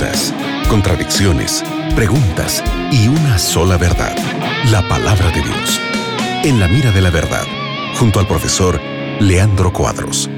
dudas, contradicciones, preguntas y una sola verdad, la palabra de Dios. En la mira de la verdad, junto al profesor Leandro Cuadros.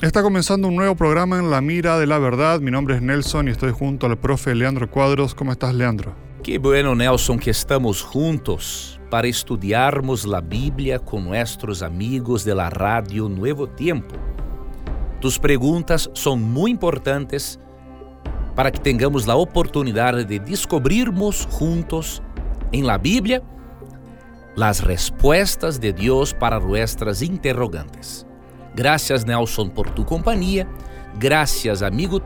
Está comenzando un nuevo programa en La Mira de la Verdad. Mi nombre es Nelson y estoy junto al profe Leandro Cuadros. ¿Cómo estás, Leandro? Que bueno, Nelson, que estamos juntos para estudiarmos la Biblia con nuestros amigos de la radio Nuevo Tiempo. Tus preguntas son muy importantes para que tengamos la oportunidad de descubrirmos juntos en la Biblia las respuestas de Dios para nuestras interrogantes. Gracias, Nelson, por tu compañía. Gracias, amigo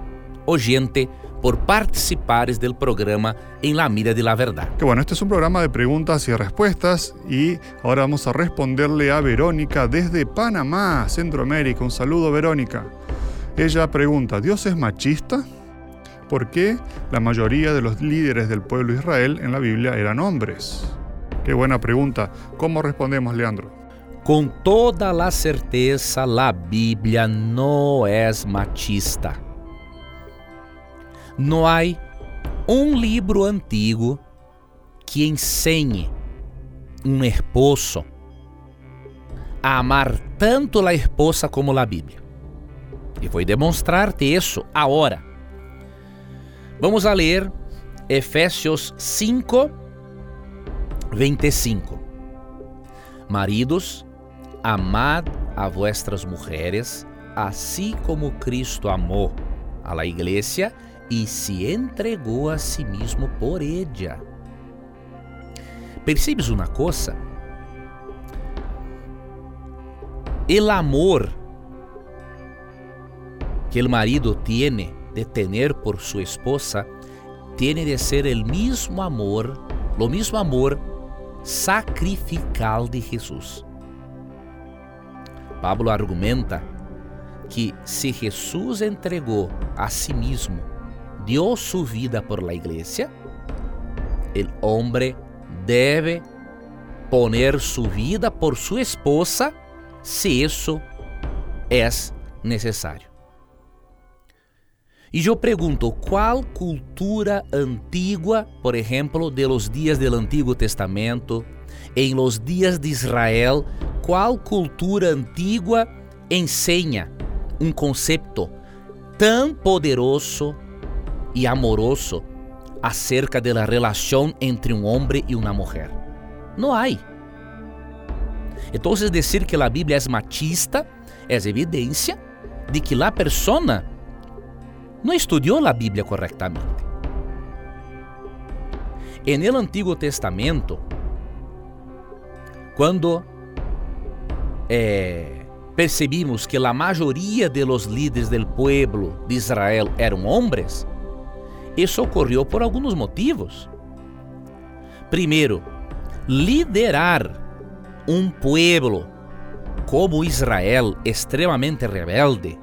oyente, por participares del programa En la Mira de la Verdad. Que bueno, este es un programa de preguntas y respuestas y ahora vamos a responderle a Verónica desde Panamá, Centroamérica. Un saludo, Verónica. Ella pregunta, ¿Dios es machista? ¿Por qué la mayoría de los líderes del pueblo de Israel en la Biblia eran hombres? Qué buena pregunta. ¿Cómo respondemos, Leandro? Com toda a certeza, a Bíblia não é machista. Não há um livro antigo que ensine um esposo a amar tanto a esposa como a Bíblia. E vou demonstrar-te isso agora. Vamos a ler Efésios 5, 25. Maridos, amad a vuestras mujeres, así como Cristo amó a la iglesia y se entregou a si mesmo por ella. Percebes uma coisa? El amor que el marido tiene de tener por su esposa tiene de ser el mismo amor, lo mismo amor sacrificial de Jesus. Pablo argumenta que se Jesus entregou a si mesmo, deu sua vida por la igreja, o homem deve poner sua vida por sua esposa se isso é necessário. E eu pergunto, qual cultura antiga, por exemplo, de los dias do Antigo Testamento, em los dias de Israel, qual cultura antiga ensina um conceito tão poderoso e amoroso acerca da relação entre um homem e uma mulher? Não há. Então, dizer que a Bíblia é machista é evidência de que a persona não estudou a Bíblia corretamente. En el Antigo Testamento, quando é, percebimos que a maioria de los líderes del pueblo de Israel eram homens, isso ocorreu por alguns motivos. Primeiro, liderar um pueblo como Israel extremamente rebelde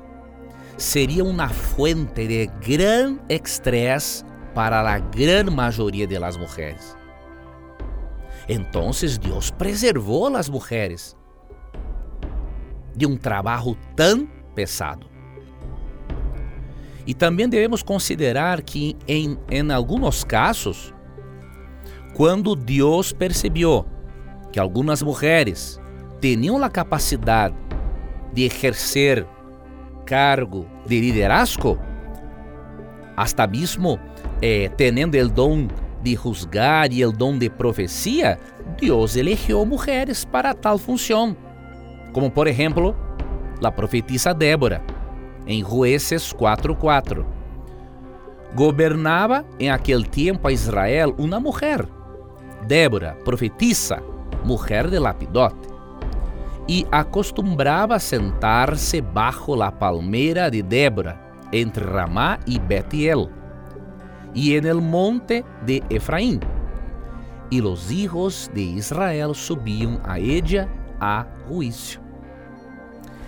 seria uma fuente de gran estresse para a grande maioria de las mujeres. Entonces Deus preservou as mulheres de um trabalho tão pesado. E também devemos considerar que, em, em alguns casos, quando Deus percebeu que algumas mulheres tinham a capacidade de exercer cargo de liderazgo, hasta mesmo eh, tendo o dom de juzgar e o dom de profecia, Deus elegeu mulheres para tal função. Como por exemplo, a profetisa Débora, em Jueces 4:4. Governava em aquele tempo a Israel uma mulher, Débora, profetisa, mulher de Lapidote, e acostumbrava sentar-se bajo a palmeira de Débora, entre Ramá e Betiel, e en el monte de Efraim. E os hijos de Israel subiam a ella a juízo.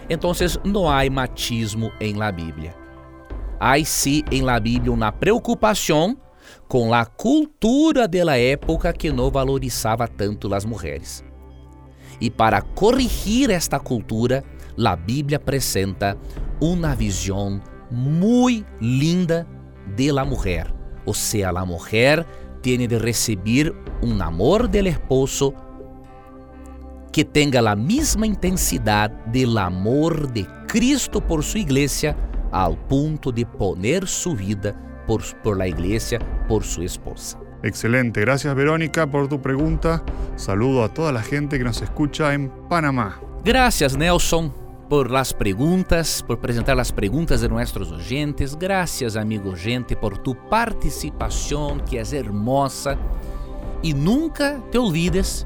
Então, não há machismo em la Bíblia. Há sim em la Bíblia uma preocupação com a cultura da época que não valorizava tanto as mulheres. E para corrigir esta cultura, a Bíblia apresenta uma visão muy linda de la mujer. O sea, la mujer tiene de recibir un amor del esposo que tenga la misma intensidad del amor de Cristo por su iglesia al punto de poner su vida por, por la iglesia, por su esposa. Excelente, gracias Verónica por tu pregunta. Saludo a toda la gente que nos escucha en Panamá. Gracias Nelson por las preguntas, por presentar las preguntas de nuestros oyentes. Gracias amigo gente por tu participación que es hermosa. Y nunca te olvides